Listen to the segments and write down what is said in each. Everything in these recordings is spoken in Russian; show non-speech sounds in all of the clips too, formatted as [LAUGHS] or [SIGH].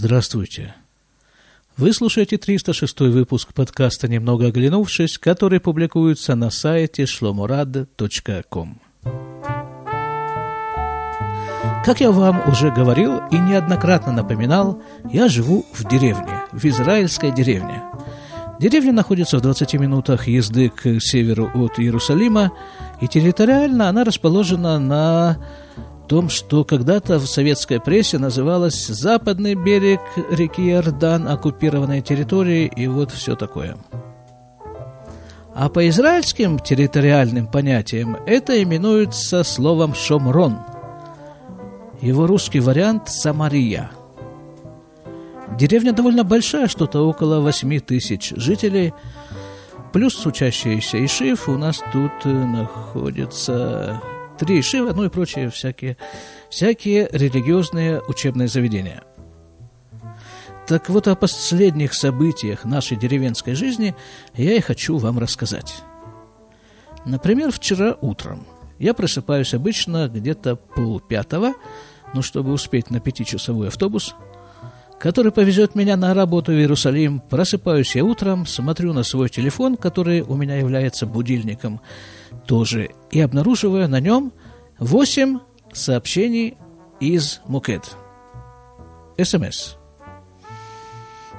Здравствуйте. Вы слушаете 306 выпуск подкаста «Немного оглянувшись», который публикуется на сайте shlomorad.com. Как я вам уже говорил и неоднократно напоминал, я живу в деревне, в израильской деревне. Деревня находится в 20 минутах езды к северу от Иерусалима, и территориально она расположена на том, что когда-то в советской прессе называлось «Западный берег реки Иордан, оккупированной территории» и вот все такое. А по израильским территориальным понятиям это именуется словом «шомрон». Его русский вариант – «Самария». Деревня довольно большая, что-то около 8 тысяч жителей, плюс учащиеся Ишив. У нас тут э, находится три Ишива, ну и прочие всякие, всякие религиозные учебные заведения. Так вот, о последних событиях нашей деревенской жизни я и хочу вам рассказать. Например, вчера утром я просыпаюсь обычно где-то полпятого, ну, чтобы успеть на пятичасовой автобус, который повезет меня на работу в Иерусалим. Просыпаюсь я утром, смотрю на свой телефон, который у меня является будильником – тоже, и обнаруживаю на нем 8 сообщений из Мукет. СМС.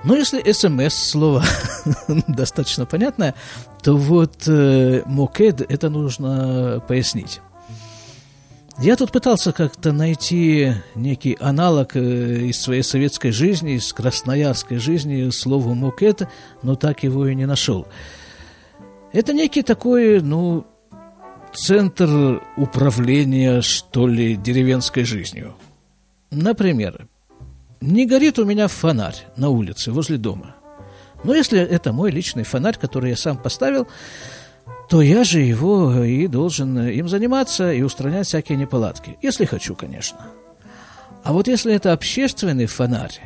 Но если СМС слово [LAUGHS] достаточно понятное, то вот э, Мукед это нужно пояснить. Я тут пытался как-то найти некий аналог э, из своей советской жизни, из красноярской жизни слову «мукет», но так его и не нашел. Это некий такой, ну, центр управления, что ли, деревенской жизнью. Например, не горит у меня фонарь на улице возле дома. Но если это мой личный фонарь, который я сам поставил, то я же его и должен им заниматься и устранять всякие неполадки. Если хочу, конечно. А вот если это общественный фонарь,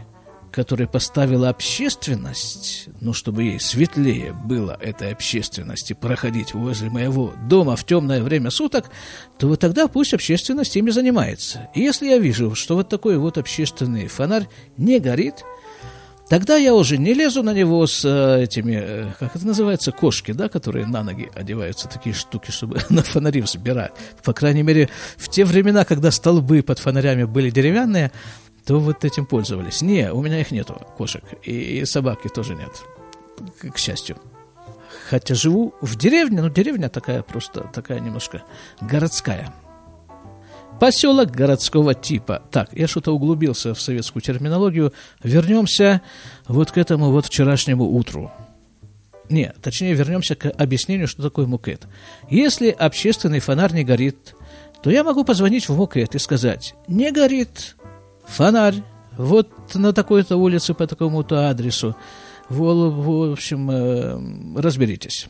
который поставила общественность, ну, чтобы ей светлее было этой общественности проходить возле моего дома в темное время суток, то вот тогда пусть общественность ими занимается. И если я вижу, что вот такой вот общественный фонарь не горит, Тогда я уже не лезу на него с э, этими, э, как это называется, кошки, да, которые на ноги одеваются, такие штуки, чтобы [LAUGHS] на фонари взбирать. По крайней мере, в те времена, когда столбы под фонарями были деревянные, то вот этим пользовались. Не, у меня их нету, кошек, и, и собаки тоже нет, к, к счастью. Хотя живу в деревне, но деревня такая просто, такая немножко городская. Поселок городского типа. Так, я что-то углубился в советскую терминологию. Вернемся вот к этому вот вчерашнему утру. Не, точнее, вернемся к объяснению, что такое мукет. Если общественный фонарь не горит, то я могу позвонить в мукет и сказать, не горит, фонарь, вот на такой-то улице по такому-то адресу. В, общем, э, разберитесь.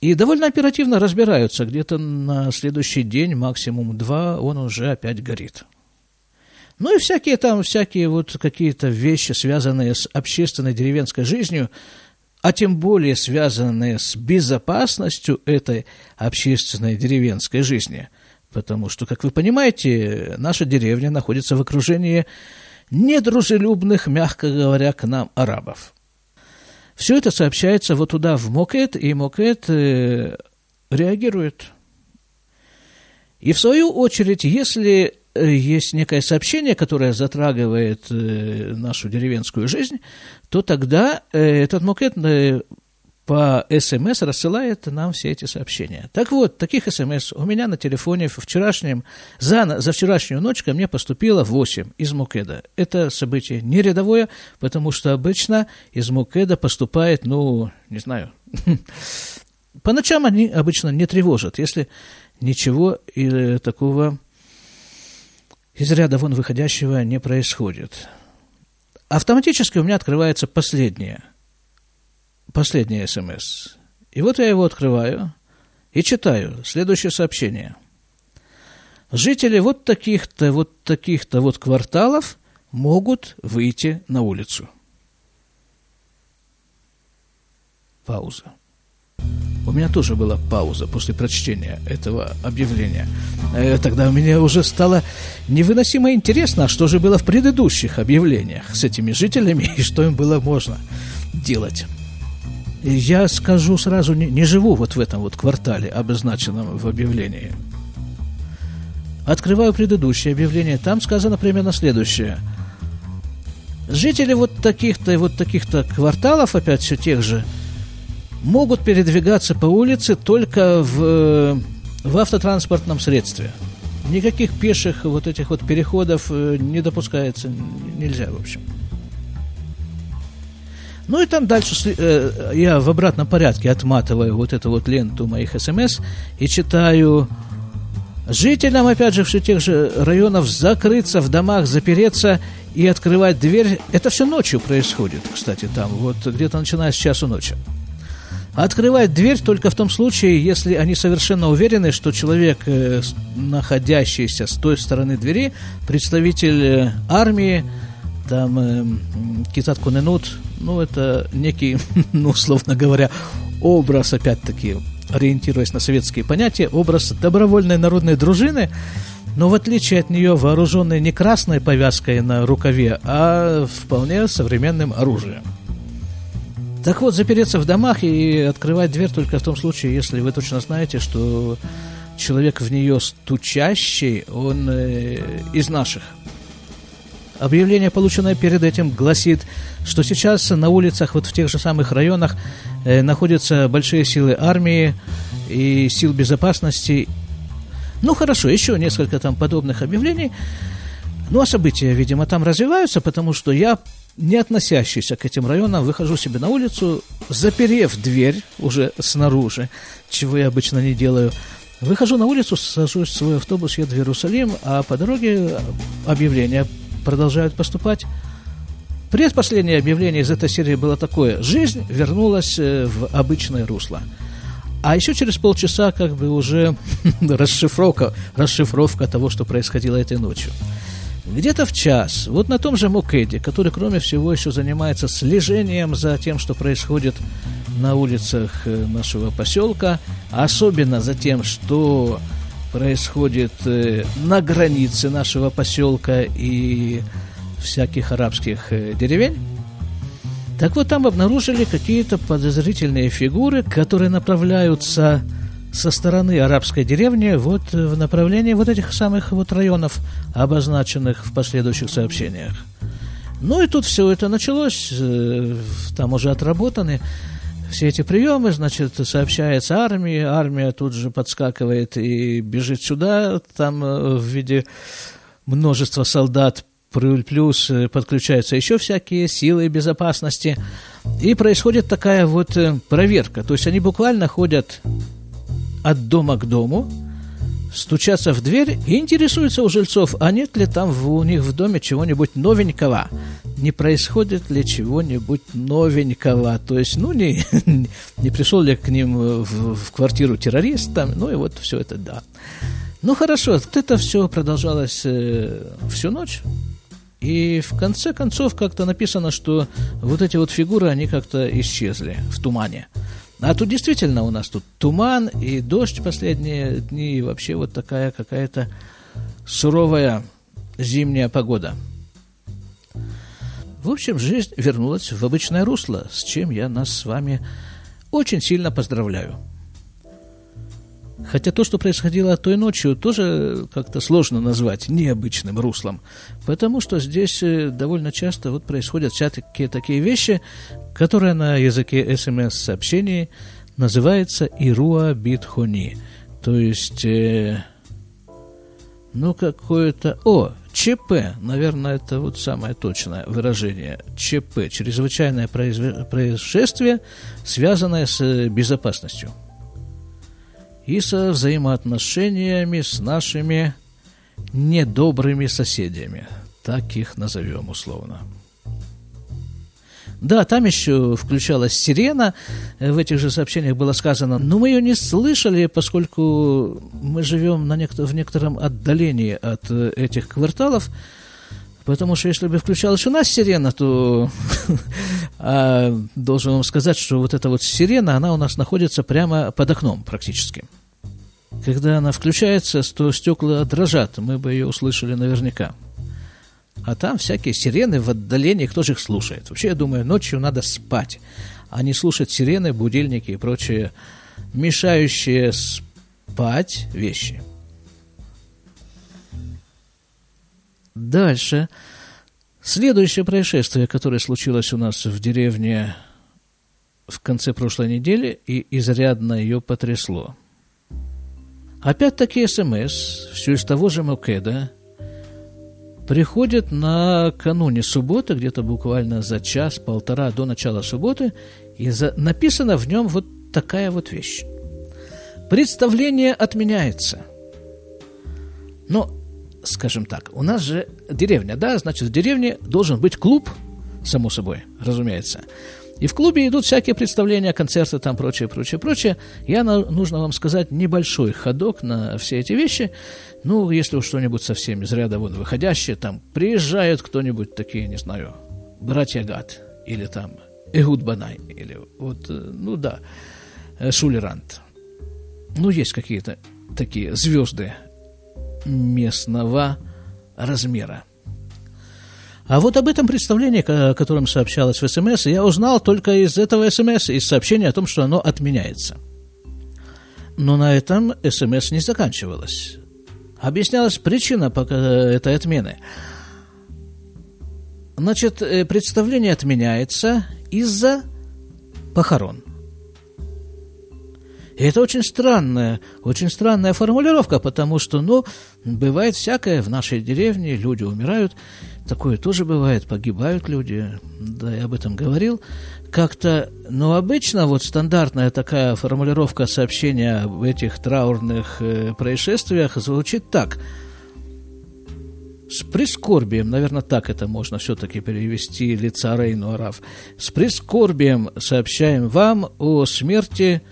И довольно оперативно разбираются. Где-то на следующий день, максимум два, он уже опять горит. Ну и всякие там, всякие вот какие-то вещи, связанные с общественной деревенской жизнью, а тем более связанные с безопасностью этой общественной деревенской жизни – потому что, как вы понимаете, наша деревня находится в окружении недружелюбных, мягко говоря, к нам арабов. Все это сообщается вот туда, в Мокет, и Мокет э, реагирует. И в свою очередь, если э, есть некое сообщение, которое затрагивает э, нашу деревенскую жизнь, то тогда э, этот Мокет по СМС рассылает нам все эти сообщения. Так вот, таких СМС у меня на телефоне вчерашнем, за, за вчерашнюю ночь ко мне поступило 8 из Мукеда. Это событие не рядовое, потому что обычно из Мукеда поступает, ну, не знаю, [LAUGHS] по ночам они обычно не тревожат, если ничего и такого из ряда вон выходящего не происходит. Автоматически у меня открывается последнее – последний смс. И вот я его открываю и читаю следующее сообщение. Жители вот таких-то, вот таких-то вот кварталов могут выйти на улицу. Пауза. У меня тоже была пауза после прочтения этого объявления. Э, тогда мне уже стало невыносимо интересно, а что же было в предыдущих объявлениях с этими жителями и что им было можно делать. Я скажу сразу, не, не живу вот в этом вот квартале, обозначенном в объявлении. Открываю предыдущее объявление. Там сказано примерно следующее. Жители вот таких-то вот таких-то кварталов, опять все тех же, могут передвигаться по улице только в, в автотранспортном средстве. Никаких пеших вот этих вот переходов э, не допускается, нельзя, в общем. Ну и там дальше э, я в обратном порядке отматываю вот эту вот ленту моих смс и читаю жителям, опять же, все тех же районов закрыться в домах, запереться и открывать дверь. Это все ночью происходит, кстати, там, вот где-то начиная с часу ночи. Открывать дверь только в том случае, если они совершенно уверены, что человек, э, находящийся с той стороны двери, представитель э, армии, там э, Китат Куненут, ну, это некий, [LAUGHS] ну, условно говоря, образ, опять-таки, ориентируясь на советские понятия, образ добровольной народной дружины, но в отличие от нее вооруженной не красной повязкой на рукаве, а вполне современным оружием. Так вот, запереться в домах и открывать дверь только в том случае, если вы точно знаете, что человек в нее стучащий, он э, из наших. Объявление, полученное перед этим, гласит, что сейчас на улицах, вот в тех же самых районах, э, находятся большие силы армии и сил безопасности. Ну, хорошо, еще несколько там подобных объявлений. Ну, а события, видимо, там развиваются, потому что я не относящийся к этим районам, выхожу себе на улицу, заперев дверь уже снаружи, чего я обычно не делаю, выхожу на улицу, сажусь в свой автобус, еду в Иерусалим, а по дороге объявления продолжают поступать. Предпоследнее объявление из этой серии было такое. Жизнь вернулась э, в обычное русло. А еще через полчаса как бы уже [LAUGHS] расшифровка, расшифровка того, что происходило этой ночью. Где-то в час, вот на том же Мукеде, который, кроме всего, еще занимается слежением за тем, что происходит на улицах э, нашего поселка, особенно за тем, что происходит э, на границе нашего поселка и всяких арабских э, деревень. Так вот, там обнаружили какие-то подозрительные фигуры, которые направляются со стороны арабской деревни вот в направлении вот этих самых вот районов, обозначенных в последующих сообщениях. Ну и тут все это началось, э, там уже отработаны все эти приемы, значит, сообщается армии, армия тут же подскакивает и бежит сюда, там э, в виде множества солдат плюс э, подключаются еще всякие силы безопасности, и происходит такая вот проверка, то есть они буквально ходят от дома к дому, стучатся в дверь и интересуются у жильцов, а нет ли там в, у них в доме чего-нибудь новенького, не происходит ли чего-нибудь новенького, то есть, ну, не, [LAUGHS] не пришел ли к ним в, в квартиру террорист там, ну, и вот все это, да. Ну, хорошо, вот это все продолжалось э, всю ночь, и в конце концов как-то написано, что вот эти вот фигуры, они как-то исчезли в тумане. А тут действительно у нас тут туман и дождь последние дни, и вообще вот такая какая-то суровая зимняя погода. В общем, жизнь вернулась в обычное русло, с чем я нас с вами очень сильно поздравляю. Хотя то, что происходило той ночью, тоже как-то сложно назвать необычным руслом, потому что здесь э, довольно часто вот происходят всякие такие вещи, которые на языке СМС-сообщений называются «ируа битхони», то есть, э, ну, какое-то... О, ЧП, наверное, это вот самое точное выражение. ЧП, чрезвычайное происшествие, связанное с э, безопасностью – и со взаимоотношениями с нашими недобрыми соседями. Так их назовем условно. Да, там еще включалась сирена, в этих же сообщениях было сказано, но мы ее не слышали, поскольку мы живем на некто, в некотором отдалении от э, этих кварталов, Потому что если бы включалась у нас сирена, то [LAUGHS] А должен вам сказать, что вот эта вот сирена, она у нас находится прямо под окном практически. Когда она включается, то стекла дрожат, мы бы ее услышали наверняка. А там всякие сирены в отдалении, кто же их слушает? Вообще, я думаю, ночью надо спать, а не слушать сирены, будильники и прочие мешающие спать вещи. Дальше. Следующее происшествие, которое случилось у нас в деревне в конце прошлой недели и изрядно ее потрясло. Опять-таки СМС, все из того же Мокеда, приходит накануне субботы, где-то буквально за час-полтора до начала субботы, и за, написано в нем вот такая вот вещь. Представление отменяется. Но скажем так, у нас же деревня, да, значит, в деревне должен быть клуб, само собой, разумеется. И в клубе идут всякие представления, концерты, там прочее, прочее, прочее. Я, нужно вам сказать, небольшой ходок на все эти вещи. Ну, если уж что-нибудь совсем из ряда вон выходящее, там приезжают кто-нибудь такие, не знаю, братья Гад, или там Эгуд Банай, или вот, э, ну да, э, Шулерант. Ну, есть какие-то такие звезды местного размера. А вот об этом представлении, о котором сообщалось в СМС, я узнал только из этого СМС, из сообщения о том, что оно отменяется. Но на этом СМС не заканчивалось. Объяснялась причина этой отмены. Значит, э, представление отменяется из-за похорон. И это очень странная, очень странная формулировка, потому что, ну, бывает всякое в нашей деревне, люди умирают, такое тоже бывает, погибают люди, да, я об этом говорил. Как-то, но обычно вот стандартная такая формулировка сообщения об этих траурных э, происшествиях звучит так – с прискорбием, наверное, так это можно все-таки перевести лица Рейну Араф, с прискорбием сообщаем вам о смерти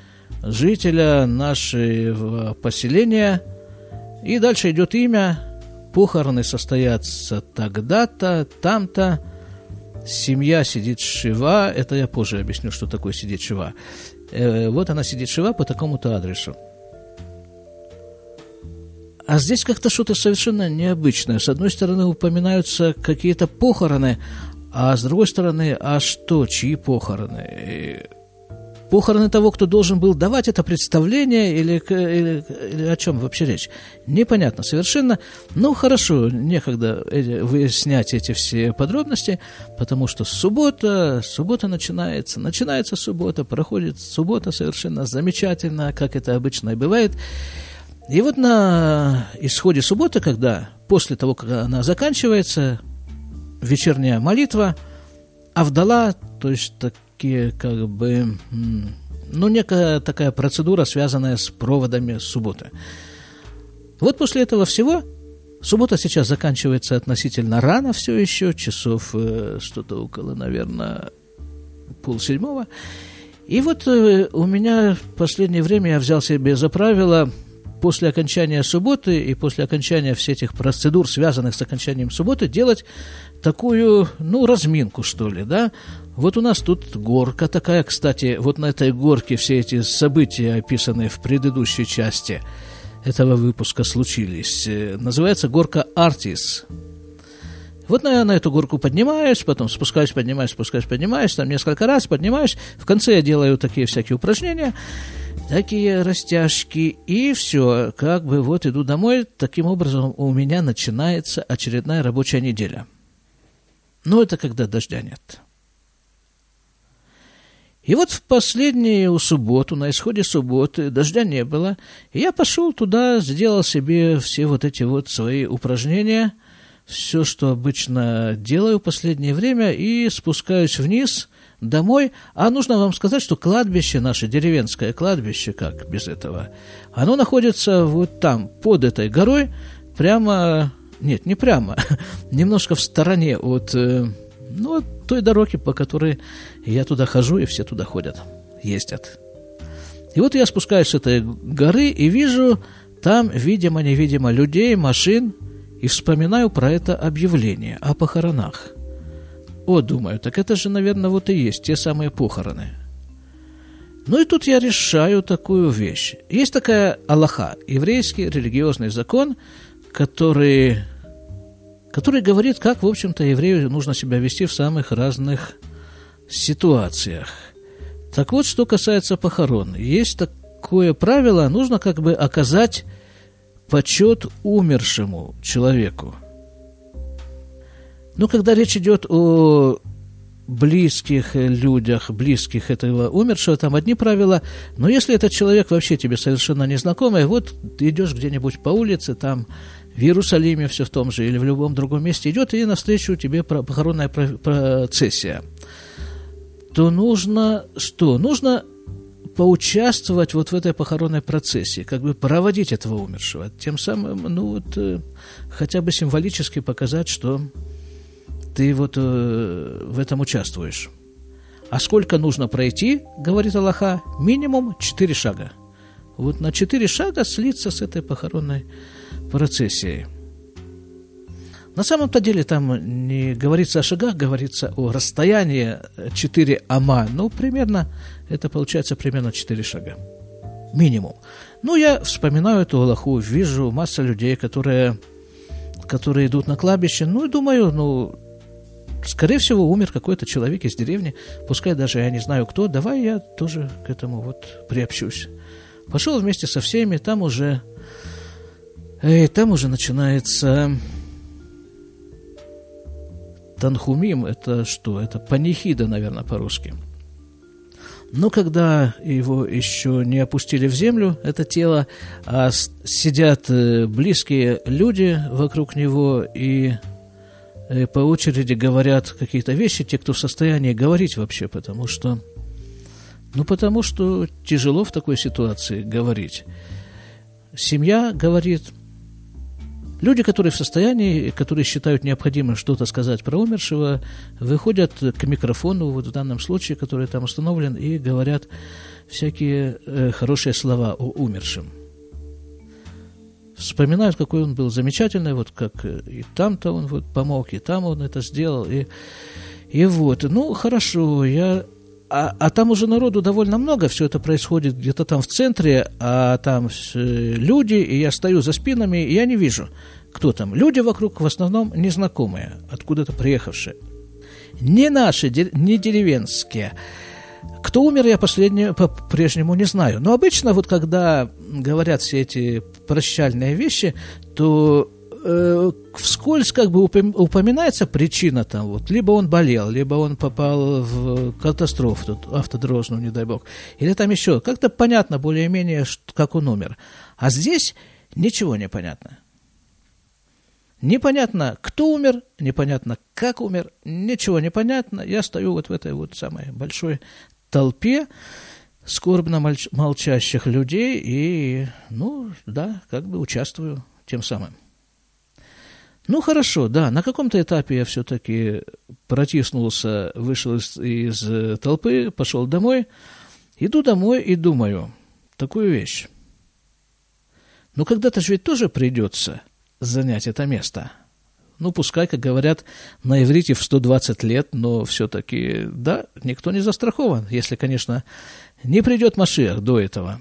жителя нашего поселения. И дальше идет имя. Похороны состоятся тогда-то, там-то. Семья сидит шива. Это я позже объясню, что такое сидит шива. Э, вот она сидит шива по такому-то адресу. А здесь как-то что-то совершенно необычное. С одной стороны, упоминаются какие-то похороны, а с другой стороны, а что, чьи похороны? Похороны того, кто должен был давать это представление, или, или, или о чем вообще речь? Непонятно совершенно. Ну, хорошо, некогда выяснять эти все подробности, потому что суббота, суббота начинается, начинается суббота, проходит суббота совершенно замечательно, как это обычно и бывает. И вот на исходе субботы, когда после того, как она заканчивается, вечерняя молитва, Авдала, то есть так, такие, как бы, ну, некая такая процедура, связанная с проводами субботы. Вот после этого всего суббота сейчас заканчивается относительно рано все еще, часов э, что-то около, наверное, полседьмого. И вот э, у меня в последнее время я взял себе за правило после окончания субботы и после окончания всех этих процедур, связанных с окончанием субботы, делать такую, ну, разминку, что ли, да, вот у нас тут горка такая, кстати, вот на этой горке все эти события, описанные в предыдущей части этого выпуска, случились. Э, называется горка Артис. Вот я на эту горку поднимаюсь, потом спускаюсь, поднимаюсь, спускаюсь, поднимаюсь, там несколько раз поднимаюсь. В конце я делаю такие всякие упражнения, такие растяжки, и все, как бы вот иду домой. Таким образом у меня начинается очередная рабочая неделя. Но это когда дождя нет. И вот в последнюю субботу, на исходе субботы, дождя не было, и я пошел туда, сделал себе все вот эти вот свои упражнения, все, что обычно делаю в последнее время, и спускаюсь вниз домой. А нужно вам сказать, что кладбище, наше деревенское кладбище, как без этого, оно находится вот там, под этой горой, прямо, нет, не прямо, [LAUGHS] немножко в стороне от э, ну, той дороги, по которой я туда хожу, и все туда ходят, ездят. И вот я спускаюсь с этой горы и вижу там, видимо-невидимо, людей, машин, и вспоминаю про это объявление о похоронах. о, думаю, так это же, наверное, вот и есть те самые похороны. Ну и тут я решаю такую вещь. Есть такая Аллаха, еврейский религиозный закон, который, который говорит, как, в общем-то, еврею нужно себя вести в самых разных ситуациях. Так вот, что касается похорон. Есть такое правило, нужно как бы оказать почет умершему человеку. Ну, когда речь идет о близких людях, близких этого умершего, там одни правила, но если этот человек вообще тебе совершенно незнакомый, вот ты идешь где-нибудь по улице, там в Иерусалиме все в том же или в любом другом месте идет, и навстречу тебе похоронная процессия, то нужно что? Нужно поучаствовать вот в этой похоронной процессе, как бы проводить этого умершего, тем самым, ну вот, э, хотя бы символически показать, что ты вот э, в этом участвуешь. А сколько нужно пройти, говорит Аллаха, минимум четыре шага. Вот на четыре шага слиться с этой похоронной процессией. На самом-то деле там не говорится о шагах, говорится о расстоянии 4 ама. Ну, примерно, это получается примерно 4 шага. Минимум. Ну, я вспоминаю эту Аллаху, вижу масса людей, которые, которые идут на кладбище. Ну, и думаю, ну, скорее всего, умер какой-то человек из деревни, пускай даже я не знаю кто, давай я тоже к этому вот приобщусь. Пошел вместе со всеми, там уже, эй, там уже начинается Танхумим, это что? Это панихида, наверное, по-русски. Но когда его еще не опустили в землю, это тело, а сидят э, близкие люди вокруг него и Э, по очереди говорят какие-то вещи, те, кто в состоянии говорить вообще, потому что, ну, потому что тяжело в такой ситуации говорить. Семья говорит, люди, которые в состоянии, которые считают необходимым что-то сказать про умершего, выходят к микрофону, вот в данном случае, который там установлен, и говорят всякие э, хорошие слова о умершем вспоминают, какой он был замечательный, вот как и там-то он вот помог, и там он это сделал, и, и вот, ну, хорошо, я... А, а там уже народу довольно много, все это происходит где-то там в центре, а там люди, и я стою за спинами, и я не вижу, кто там. Люди вокруг в основном незнакомые, откуда-то приехавшие. Не наши, не деревенские, кто умер, я по-прежнему не знаю. Но обычно вот когда говорят все эти прощальные вещи, то э, вскользь как бы упоминается причина там вот, либо он болел, либо он попал в катастрофу тут, автодорожную, не дай бог, или там еще, как-то понятно более-менее, как он умер. А здесь ничего не понятно. Непонятно, кто умер, непонятно, как умер, ничего не понятно. Я стою вот в этой вот самой большой толпе скорбно молчащих людей и, ну, да, как бы участвую тем самым. Ну, хорошо, да, на каком-то этапе я все-таки протиснулся, вышел из, из толпы, пошел домой, иду домой и думаю такую вещь. Ну, когда-то же ведь тоже придется занять это место – ну, пускай, как говорят на иврите, в 120 лет, но все-таки, да, никто не застрахован, если, конечно, не придет Машиах до этого.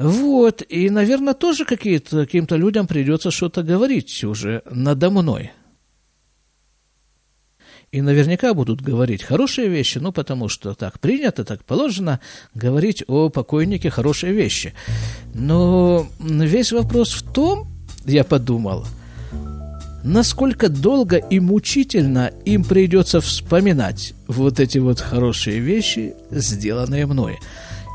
Вот, и, наверное, тоже какие-то, каким-то людям придется что-то говорить уже надо мной. И наверняка будут говорить хорошие вещи, ну, потому что так принято, так положено говорить о покойнике хорошие вещи. Но весь вопрос в том, я подумал, насколько долго и мучительно им придется вспоминать вот эти вот хорошие вещи, сделанные мной.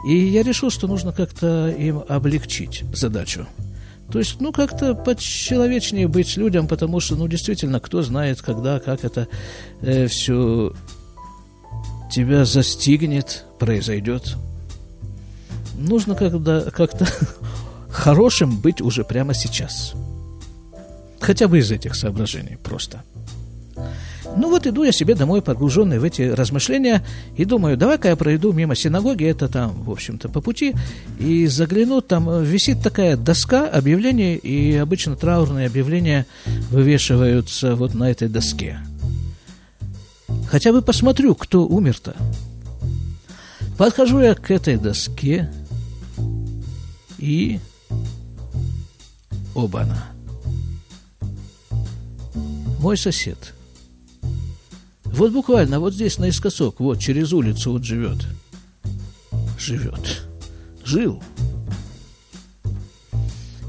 И я решил, что нужно как-то им облегчить задачу. То есть, ну, как-то подчеловечнее быть людям, потому что, ну, действительно, кто знает, когда, как это э, все тебя застигнет, произойдет. Нужно когда как-то [LAUGHS] хорошим быть уже прямо сейчас. Хотя бы из этих соображений просто. Ну вот иду я себе домой, погруженный в эти размышления, и думаю, давай-ка я пройду мимо синагоги, это там, в общем-то, по пути, и загляну, там висит такая доска объявлений, и обычно траурные объявления вывешиваются вот на этой доске. Хотя бы посмотрю, кто умер-то. Подхожу я к этой доске, и... Оба-на. Мой сосед. Вот буквально вот здесь наискосок, вот через улицу вот живет. Живет. Жил.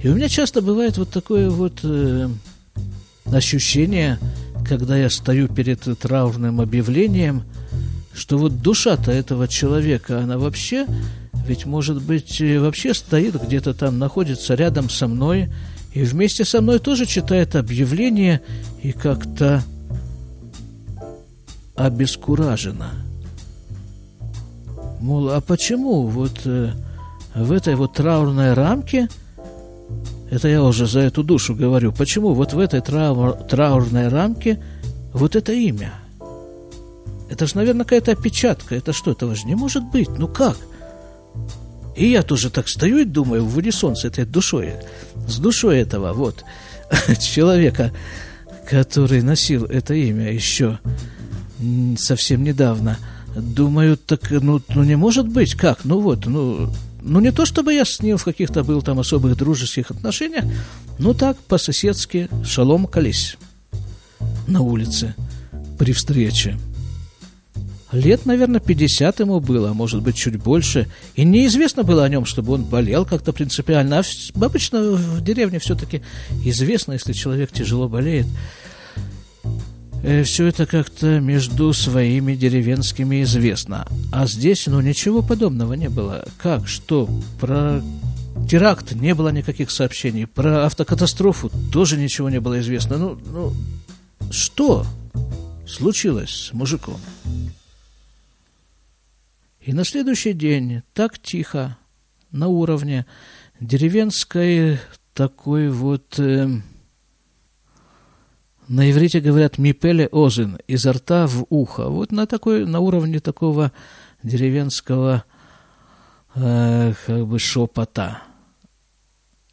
И у меня часто бывает вот такое вот э, ощущение, когда я стою перед траурным объявлением, что вот душа-то этого человека, она вообще, ведь, может быть, вообще стоит где-то там, находится рядом со мной, и вместе со мной тоже читает объявление и как-то обескуражена. Мол, а почему вот э, в этой вот траурной рамке, это я уже за эту душу говорю, почему вот в этой траур, траурной рамке вот это имя? Это же, наверное, какая-то опечатка. Это что, этого же не может быть. Ну как? И я тоже так стою и думаю в унисон с этой душой, с душой этого вот [LAUGHS] человека, который носил это имя еще совсем недавно. Думаю, так, ну, ну не может быть, как? Ну вот, ну, ну не то чтобы я с ним в каких-то был там особых дружеских отношениях, ну так, по-соседски, шалом колись на улице при встрече. Лет, наверное, 50 ему было, а может быть, чуть больше. И неизвестно было о нем, чтобы он болел как-то принципиально. А обычно в деревне все-таки известно, если человек тяжело болеет. Э, все это как-то между своими деревенскими известно. А здесь, ну, ничего подобного не было. Как, что, про теракт не было никаких сообщений, про автокатастрофу тоже ничего не было известно. Ну, ну, что случилось с мужиком? И на следующий день так тихо, на уровне деревенской такой вот... Э, на иврите говорят «мипеле озин» – изо рта в ухо. Вот на, такой, на уровне такого деревенского э, как бы шепота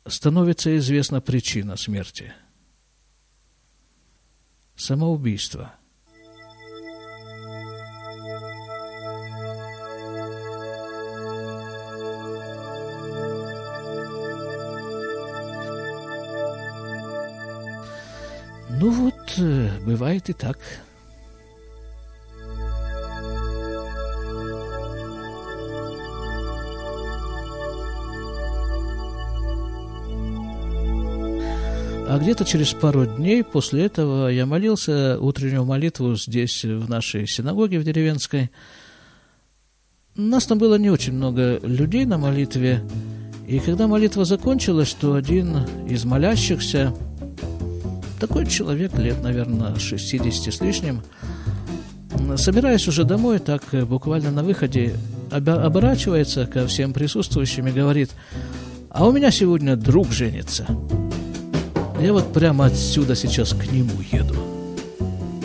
становится известна причина смерти. Самоубийство – бывает и так. А где-то через пару дней после этого я молился утреннюю молитву здесь, в нашей синагоге в деревенской. Нас там было не очень много людей на молитве. И когда молитва закончилась, то один из молящихся такой человек, лет, наверное, 60 с лишним, собираясь уже домой, так э, буквально на выходе, оборачивается ко всем присутствующим и говорит, а у меня сегодня друг женится. Я вот прямо отсюда сейчас к нему еду.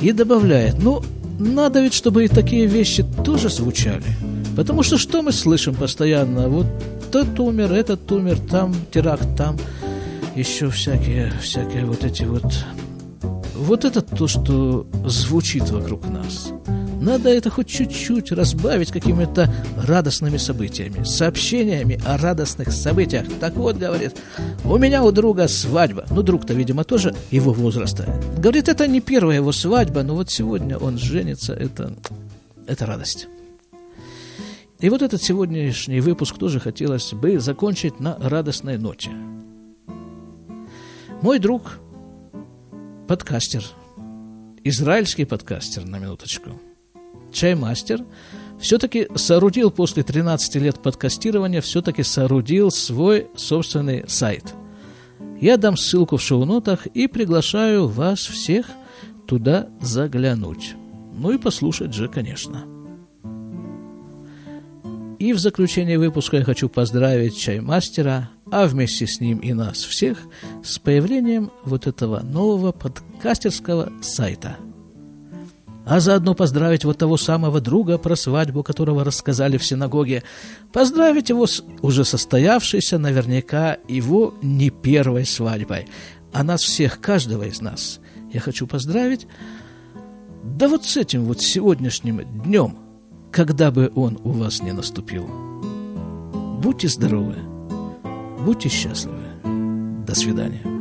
И добавляет, ну, надо ведь, чтобы и такие вещи тоже звучали. Потому что что мы слышим постоянно? Вот тот умер, этот умер, там теракт, там еще всякие, всякие вот эти вот... Вот это то, что звучит вокруг нас. Надо это хоть чуть-чуть разбавить какими-то радостными событиями, сообщениями о радостных событиях. Так вот, говорит, у меня у друга свадьба. Ну, друг-то, видимо, тоже его возраста. Говорит, это не первая его свадьба, но вот сегодня он женится, это, это радость. И вот этот сегодняшний выпуск тоже хотелось бы закончить на радостной ноте. Мой друг, подкастер, израильский подкастер, на минуточку, чаймастер, все-таки соорудил после 13 лет подкастирования, все-таки соорудил свой собственный сайт. Я дам ссылку в шоу-нотах и приглашаю вас всех туда заглянуть. Ну и послушать же, конечно. И в заключение выпуска я хочу поздравить чаймастера, а вместе с ним и нас всех, с появлением вот этого нового подкастерского сайта. а заодно поздравить вот того самого друга, про свадьбу которого рассказали в синагоге, поздравить его с уже состоявшейся наверняка его не первой свадьбой, а нас всех, каждого из нас, я хочу поздравить, да вот с этим вот сегодняшним днем, когда бы он у вас не наступил. Будьте здоровы, будьте счастливы. До свидания.